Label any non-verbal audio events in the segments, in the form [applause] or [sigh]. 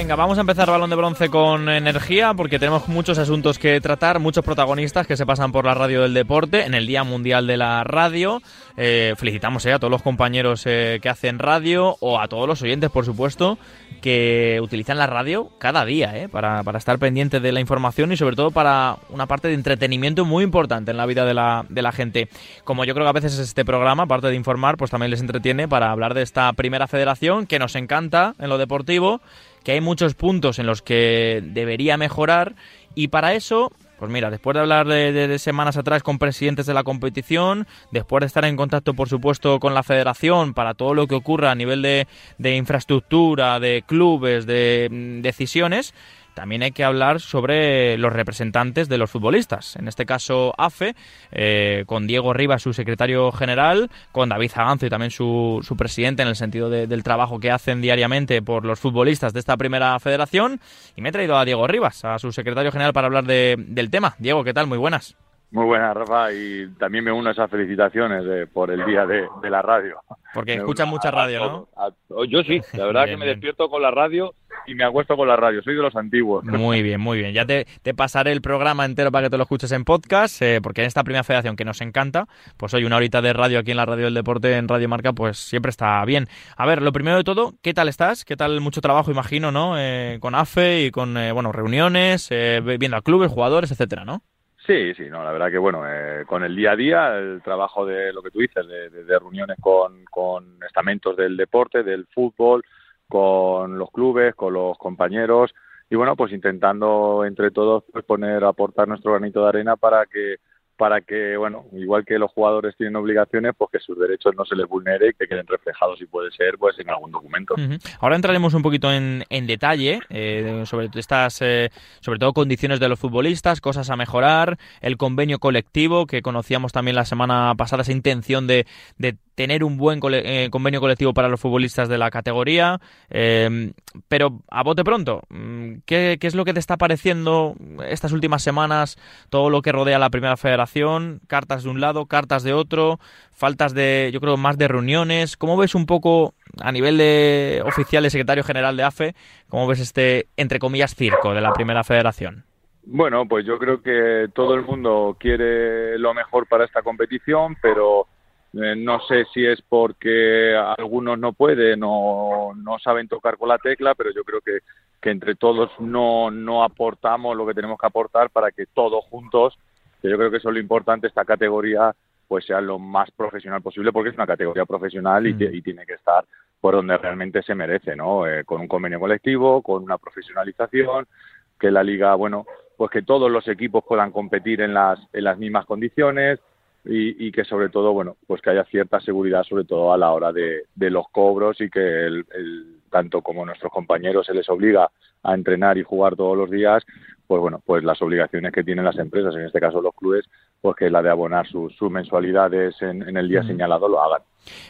Venga, vamos a empezar balón de bronce con energía porque tenemos muchos asuntos que tratar, muchos protagonistas que se pasan por la radio del deporte en el Día Mundial de la Radio. Eh, felicitamos eh, a todos los compañeros eh, que hacen radio o a todos los oyentes, por supuesto, que utilizan la radio cada día eh, para, para estar pendientes de la información y sobre todo para una parte de entretenimiento muy importante en la vida de la, de la gente. Como yo creo que a veces este programa, aparte de informar, pues también les entretiene para hablar de esta primera federación que nos encanta en lo deportivo, que hay muchos puntos en los que debería mejorar. Y para eso pues mira, después de hablar de, semanas atrás con presidentes de la competición, después de estar en contacto, por supuesto, con la federación para todo lo que ocurra a nivel de, de infraestructura, de clubes, de mm, decisiones, también hay que hablar sobre los representantes de los futbolistas. En este caso, AFE, eh, con Diego Rivas, su secretario general, con David Zaganzo y también su, su presidente en el sentido de, del trabajo que hacen diariamente por los futbolistas de esta primera federación. Y me he traído a Diego Rivas, a su secretario general, para hablar de, del tema. Diego, ¿qué tal? Muy buenas. Muy buenas, Rafa, y también me uno a esas felicitaciones de, por el día de, de la radio. Porque [laughs] escuchan mucha radio, ¿no? A, a, yo sí, la verdad bien, que me bien. despierto con la radio y me acuesto con la radio, soy de los antiguos. Muy bien, muy bien. Ya te, te pasaré el programa entero para que te lo escuches en podcast, eh, porque en esta primera federación que nos encanta, pues hoy una horita de radio aquí en la Radio del Deporte, en Radio Marca, pues siempre está bien. A ver, lo primero de todo, ¿qué tal estás? ¿Qué tal mucho trabajo, imagino, ¿no? Eh, con AFE y con, eh, bueno, reuniones, eh, viendo a clubes, jugadores, etcétera, ¿no? Sí, sí, no, la verdad que bueno, eh, con el día a día, el trabajo de lo que tú dices, de, de, de reuniones con, con, estamentos del deporte, del fútbol, con los clubes, con los compañeros y bueno, pues intentando entre todos pues, poner, aportar nuestro granito de arena para que para que, bueno, igual que los jugadores tienen obligaciones, pues que sus derechos no se les vulnere y que queden reflejados, si puede ser, pues en algún documento. Ahora entraremos un poquito en, en detalle eh, sobre estas, eh, sobre todo condiciones de los futbolistas, cosas a mejorar, el convenio colectivo, que conocíamos también la semana pasada, esa intención de tener un buen cole eh, convenio colectivo para los futbolistas de la categoría. Eh, pero a bote pronto, mm, ¿qué, ¿qué, es lo que te está pareciendo estas últimas semanas? Todo lo que rodea la primera federación, cartas de un lado, cartas de otro, faltas de, yo creo, más de reuniones. ¿Cómo ves un poco a nivel de oficial y secretario general de AFE, cómo ves este, entre comillas, circo de la primera federación? Bueno, pues yo creo que todo el mundo quiere lo mejor para esta competición, pero eh, no sé si es porque algunos no pueden o no saben tocar con la tecla, pero yo creo que, que entre todos no, no aportamos lo que tenemos que aportar para que todos juntos, que yo creo que eso es lo importante, esta categoría pues sea lo más profesional posible porque es una categoría profesional y, mm. y tiene que estar por donde realmente se merece, ¿no? Eh, con un convenio colectivo, con una profesionalización, que la liga, bueno, pues que todos los equipos puedan competir en las, en las mismas condiciones, y, y, que sobre todo, bueno, pues que haya cierta seguridad, sobre todo a la hora de, de los cobros y que el, el, tanto como nuestros compañeros se les obliga a entrenar y jugar todos los días, pues bueno, pues las obligaciones que tienen las empresas, en este caso los clubes, pues que la de abonar sus, sus mensualidades en, en, el día señalado lo hagan.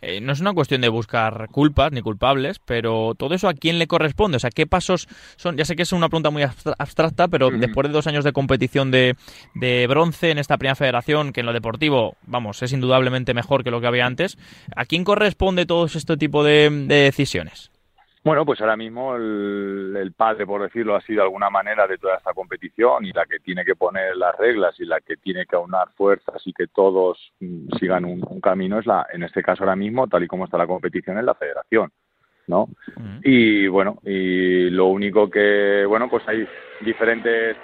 Eh, no es una cuestión de buscar culpas ni culpables, pero todo eso a quién le corresponde, o sea, qué pasos son. Ya sé que es una pregunta muy abstracta, pero mm. después de dos años de competición de, de, bronce en esta primera federación, que en lo deportivo, vamos, es indudablemente mejor que lo que había antes, ¿a quién corresponde todo este tipo de, de decisiones? Bueno, pues ahora mismo el, el, padre, por decirlo así, de alguna manera de toda esta competición y la que tiene que poner las reglas y la que tiene que aunar fuerzas y que todos mm, sigan un, un, camino es la, en este caso ahora mismo, tal y como está la competición, es la federación, ¿no? Uh -huh. Y bueno, y lo único que, bueno, pues hay diferentes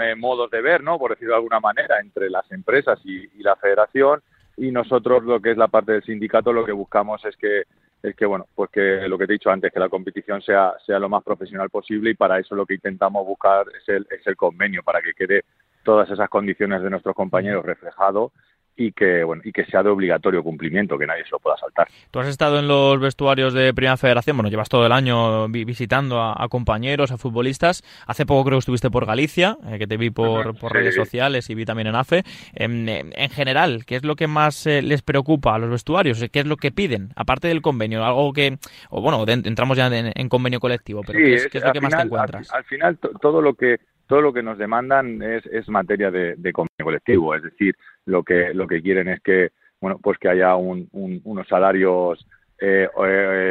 eh, modos de ver, ¿no? Por decirlo de alguna manera, entre las empresas y, y la federación y nosotros lo que es la parte del sindicato lo que buscamos es que es que bueno pues que lo que te he dicho antes que la competición sea sea lo más profesional posible y para eso lo que intentamos buscar es el es el convenio para que quede todas esas condiciones de nuestros compañeros reflejado y que bueno y que sea de obligatorio cumplimiento que nadie se lo pueda saltar. Tú has estado en los vestuarios de Primera Federación, bueno, llevas todo el año visitando a, a compañeros, a futbolistas. Hace poco creo que estuviste por Galicia, eh, que te vi por, por sí. redes sociales y vi también en AFE. En, en general, ¿qué es lo que más eh, les preocupa a los vestuarios? ¿Qué es lo que piden? Aparte del convenio, algo que o bueno, de, entramos ya en, en, convenio colectivo, pero sí, ¿qué, es, ¿qué, es, lo que final, más te encuentras? Al, al final todo lo que todo lo que nos demandan es, es materia de, convenio colectivo, es decir, lo que lo que quieren es que bueno pues que haya un, un, unos salarios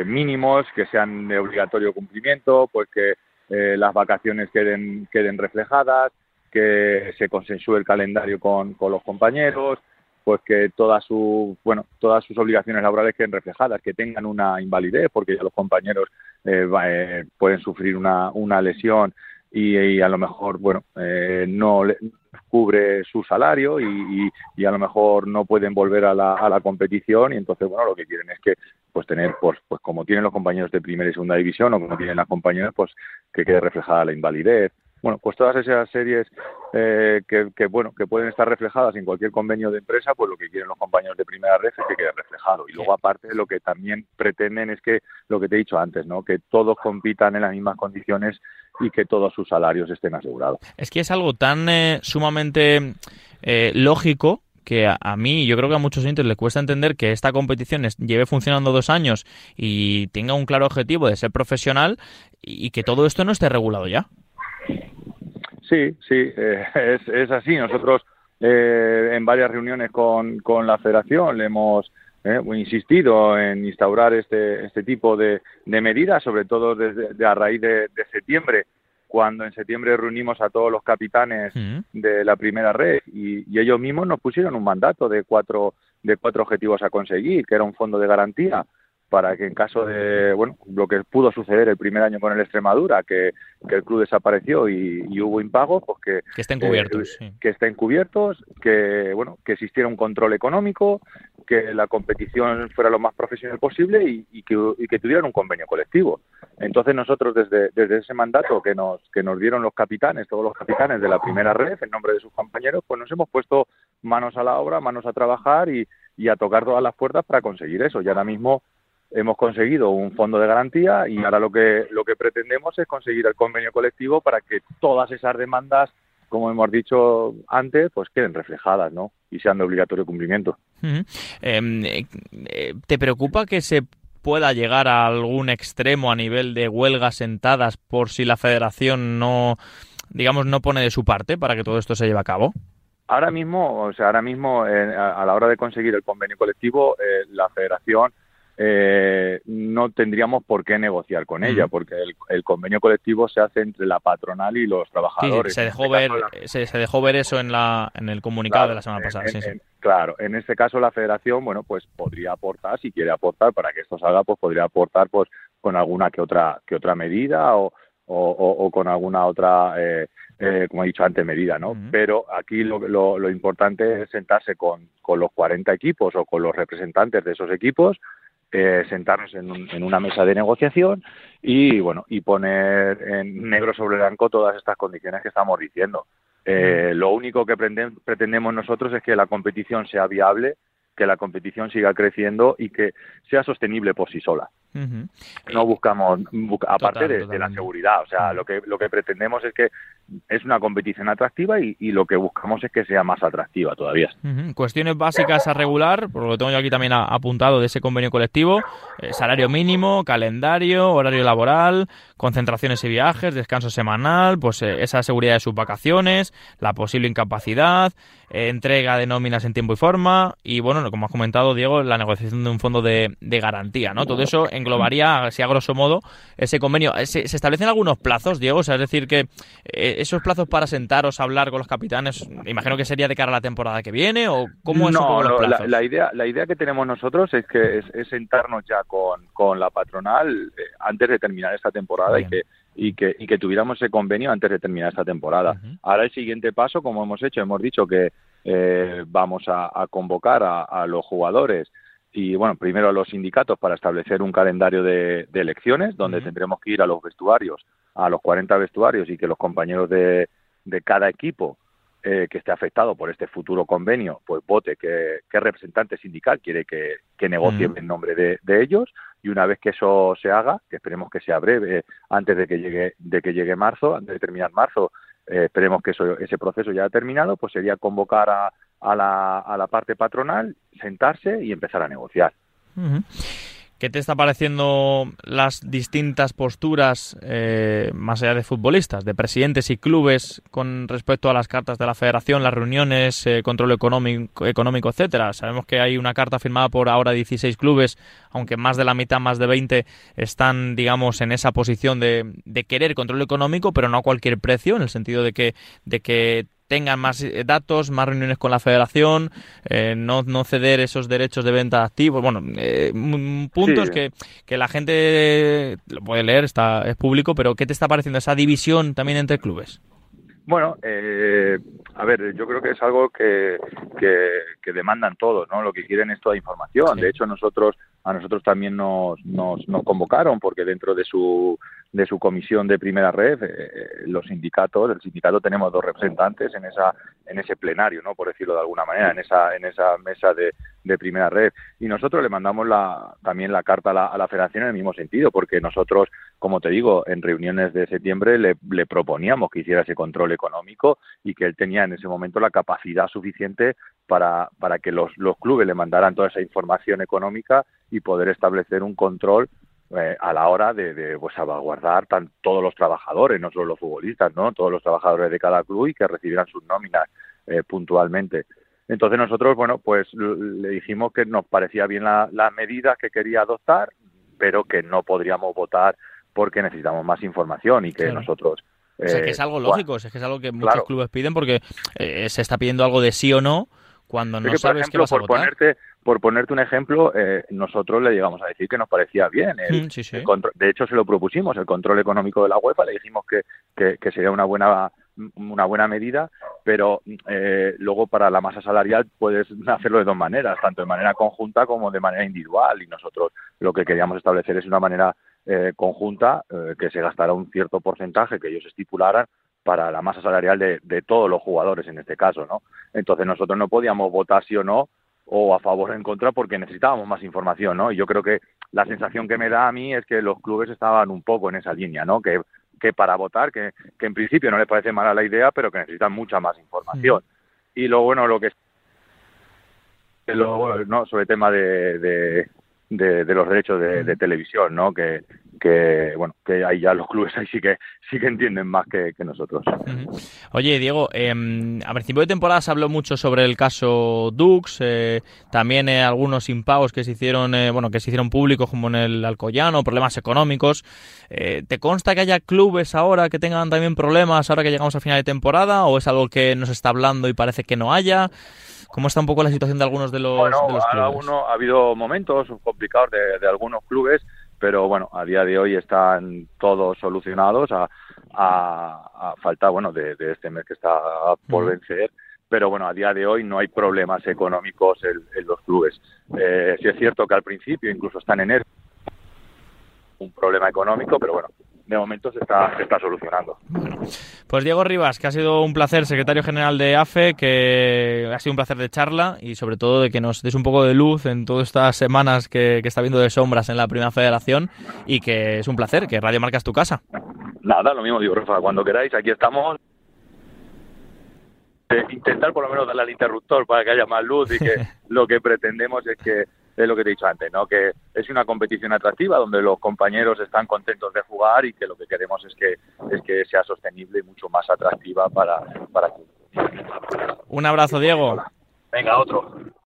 mínimos que sean de obligatorio cumplimiento, pues que las vacaciones queden, queden reflejadas, que se consensúe el calendario con, con los compañeros, pues que todas sus bueno todas sus obligaciones laborales queden reflejadas que tengan una invalidez porque ya los compañeros eh, eh, pueden sufrir una, una lesión y, a lo mejor bueno eh, no cubre su salario y, y, a lo mejor no pueden volver a la, a la competición y entonces bueno lo que quieren es que pues tener pues pues como tienen los compañeros de primera y segunda división o como tienen las compañeras pues que quede reflejada la invalidez bueno, pues todas esas series eh, que, bueno, que pueden estar reflejadas en cualquier convenio de empresa, pues lo que quieren los compañeros de primera red es que quede reflejado. Y luego, aparte, lo que también pretenden es que, lo que te he dicho antes, ¿no? Que todos compitan en las mismas condiciones y que todos sus salarios estén asegurados. Es que es algo tan eh, sumamente eh, lógico que a, mí, yo creo que a muchos oyentes les cuesta entender que esta competición lleve funcionando dos años y tenga un claro objetivo de ser profesional y que todo esto no esté regulado ya. Sí, sí, eh, [laughs] es, es, así. Nosotros eh, en varias reuniones con, con la federación le hemos eh, insistido en instaurar este, este tipo de, de medidas, sobre todo desde a raíz de, septiembre, cuando en septiembre reunimos a todos los capitanes de la primera red y, y, ellos mismos nos pusieron un mandato de cuatro, de cuatro objetivos a conseguir, que era un fondo de garantía para que en caso de, bueno, lo que pudo suceder el primer año con el Extremadura, que, el club desapareció y, hubo impagos, pues que, que estén cubiertos, que estén cubiertos, que, bueno, que existiera un control económico, que la competición fuera lo más profesional posible y, que, y que tuvieran un convenio colectivo. Entonces nosotros desde, desde ese mandato que nos, que nos dieron los capitanes, todos los capitanes de la primera red, en nombre de sus compañeros, pues nos hemos puesto manos a la obra, manos a trabajar y, y a tocar todas las puertas para conseguir eso. Y ahora mismo hemos conseguido un fondo de garantía y ahora lo que lo que pretendemos es conseguir el convenio colectivo para que todas esas demandas como hemos dicho antes, pues queden reflejadas, ¿no? Y sean de obligatorio cumplimiento. Em, eh, ¿Te preocupa que se pueda llegar a algún extremo a nivel de huelgas sentadas por si la federación no, digamos, no pone de su parte para que todo esto se lleve a cabo? Ahora mismo, o sea, ahora mismo, eh, a, la hora de conseguir el convenio colectivo, eh, la federación eh, no tendríamos por qué negociar con ella, porque el, convenio colectivo se hace entre la patronal y los trabajadores. se, dejó ver, se, dejó ver eso en, la, en el comunicado de la semana pasada. claro, en este caso la federación, bueno, pues podría aportar, si quiere aportar, para que esto salga, pues podría aportar pues con alguna que otra, que otra medida o, o, con alguna otra... Eh, eh, como he dicho antes, medida, ¿no? Pero aquí lo, lo, lo, importante es sentarse con, con los 40 equipos o con los representantes de esos equipos eh, sentarnos en, una mesa de negociación y bueno y poner en negro sobre blanco todas estas condiciones que estamos diciendo. Eh, lo único que pretendemos nosotros es que la competición sea viable, que la competición siga creciendo y que sea sostenible por sí sola. No buscamos, aparte de, la seguridad, o sea, lo que lo que pretendemos es que es una competición atractiva y, lo que buscamos es que sea más atractiva todavía. Cuestiones básicas a regular, por lo que tengo yo aquí también apuntado de ese convenio colectivo, eh, salario mínimo, calendario, horario laboral, concentraciones y viajes, descanso semanal, pues eh, esa seguridad de sus vacaciones, la posible incapacidad, eh, entrega de nóminas en tiempo y forma y, bueno, como has comentado, Diego, la negociación de un fondo de, de garantía, ¿no? Todo eso en englobaría, así a grosso modo, ese convenio. Eh, ¿Se, establecen algunos plazos, Diego? O sea, es decir, que eh, esos plazos para sentaros a hablar con los capitanes, imagino que sería de cara a la temporada que viene, o cómo es no, La, idea, la idea que tenemos nosotros es que es, sentarnos ya con, con la patronal eh, antes de terminar esta temporada y que y que, y que tuviéramos ese convenio antes de terminar esta temporada. Ahora el siguiente paso, como hemos hecho, hemos dicho que vamos a, convocar a, los jugadores y bueno, primero a los sindicatos para establecer un calendario de, elecciones donde tendremos que ir a los vestuarios, a los 40 vestuarios y que los compañeros de, de cada equipo eh, que esté afectado por este futuro convenio, pues vote qué, representante sindical quiere que, que negocie en nombre de, de, ellos. Y una vez que eso se haga, que esperemos que sea breve, antes de que llegue de que llegue marzo, antes de terminar marzo, eh, esperemos que eso, ese proceso ya haya terminado, pues sería convocar a, a la, a la parte patronal, sentarse y empezar a negociar. ¿Qué te está pareciendo las distintas posturas, eh, más allá de futbolistas, de presidentes y clubes con respecto a las cartas de la federación, las reuniones, eh, control económico, etcétera? Sabemos que hay una carta firmada por ahora 16 clubes, aunque más de la mitad, más de 20, están, digamos, en esa posición de, de querer control económico, pero no a cualquier precio, en el sentido de que, de que tengan más eh, datos, más reuniones con la federación, eh, no, no ceder esos derechos de venta activos. Bueno, eh, puntos que, que, la gente lo puede leer, está es público, pero ¿qué te está pareciendo esa división también entre clubes? Bueno, eh, a ver, yo creo que es algo que, que, demandan todos, ¿no? Lo que quieren es toda información. De hecho, nosotros a nosotros también nos, nos, nos convocaron porque dentro de su de su comisión de primera red, eh, los sindicatos, el sindicato tenemos dos representantes en esa en ese plenario, no por decirlo de alguna manera, en esa en esa mesa de, de primera red. Y nosotros le mandamos la, también la carta a la, a la, federación en el mismo sentido, porque nosotros, como te digo, en reuniones de septiembre le, le proponíamos que hiciera ese control económico y que él tenía en ese momento la capacidad suficiente para, para que los, los clubes le mandaran toda esa información económica y poder establecer un control eh, a la hora de, de pues, salvaguardar tan, todos los trabajadores, no solo los futbolistas, ¿no? todos los trabajadores de cada club y que recibieran sus nóminas eh, puntualmente. Entonces nosotros, bueno, pues le dijimos que nos parecía bien las la medidas que quería adoptar, pero que no podríamos votar porque necesitamos más información y que nosotros... o sea, que es algo eh, lógico, es que es algo que muchos clubes piden porque eh, se está pidiendo algo de sí o no cuando no sabes vas a por votar. Ponerte, por ponerte un ejemplo, eh, nosotros le llegamos a decir que nos parecía bien. El, Mm, sí, sí. el control- de hecho, se lo propusimos, el control económico de la UEFA, le dijimos que, que, que sería una buena una buena medida, pero eh, luego para la masa salarial puedes [laughs] hacerlo de dos maneras, tanto de manera conjunta como de manera individual. Y nosotros lo que queríamos establecer es una manera eh, conjunta eh, que se gastara un cierto porcentaje que ellos estipularan para la masa salarial de, de todos los jugadores en este caso, ¿no? Entonces nosotros no podíamos votar sí o no o a favor o en contra porque necesitábamos más información, ¿no? Y yo creo que la sensación que me da a mí es que los clubes estaban un poco en esa línea, ¿no? Que, que para votar, que, que en principio no les parece mala la idea, pero que necesitan mucha más información. Y lo bueno, lo que lo, no, sobre el tema de, de, de, de los derechos de, de televisión, ¿no? Que, que bueno, que ahí ya los clubes [laughs] ahí sí que sí que entienden más que, que nosotros. Oye, Diego, eh, a principio de temporada se habló mucho sobre el caso Dux, eh, también eh, algunos impagos que se hicieron, eh, bueno, que se hicieron públicos como en el Alcoyano, problemas económicos. Eh, ¿Te consta que haya clubes ahora que tengan también problemas ahora que llegamos a final de temporada o es algo que nos está hablando y parece que no haya? ¿Cómo está un poco la situación de algunos de los, Bueno, de los clubes? alguno- ha habido momentos complicados de, de algunos clubes, pero bueno, a día de hoy están todos solucionados a, a, a falta, bueno, de, de este mes que está por vencer. Pero bueno, a día de hoy no hay problemas económicos en, en los clubes. Eh, sí es cierto que al principio, incluso están en ERTE, un problema económico, pero bueno, de momento se está, se está solucionando. Pues Diego Rivas, que ha sido un placer, secretario general de AFE, que ha sido un placer de charla y sobre todo de que nos des un poco de luz en todas estas semanas que, que está viendo de sombras en la Primera Federación y que es un placer, que Radio Marca es tu casa. Nada, lo mismo digo, Rafa, cuando queráis, aquí estamos. Eh, intentar por lo menos darle al interruptor para que haya más luz y que [laughs] lo que pretendemos es que es lo que te he dicho antes, ¿no? Que es una competición atractiva donde los compañeros están contentos de jugar y que lo que queremos es que es que sea sostenible y mucho más atractiva para para Un abrazo, Diego. Venga, otro.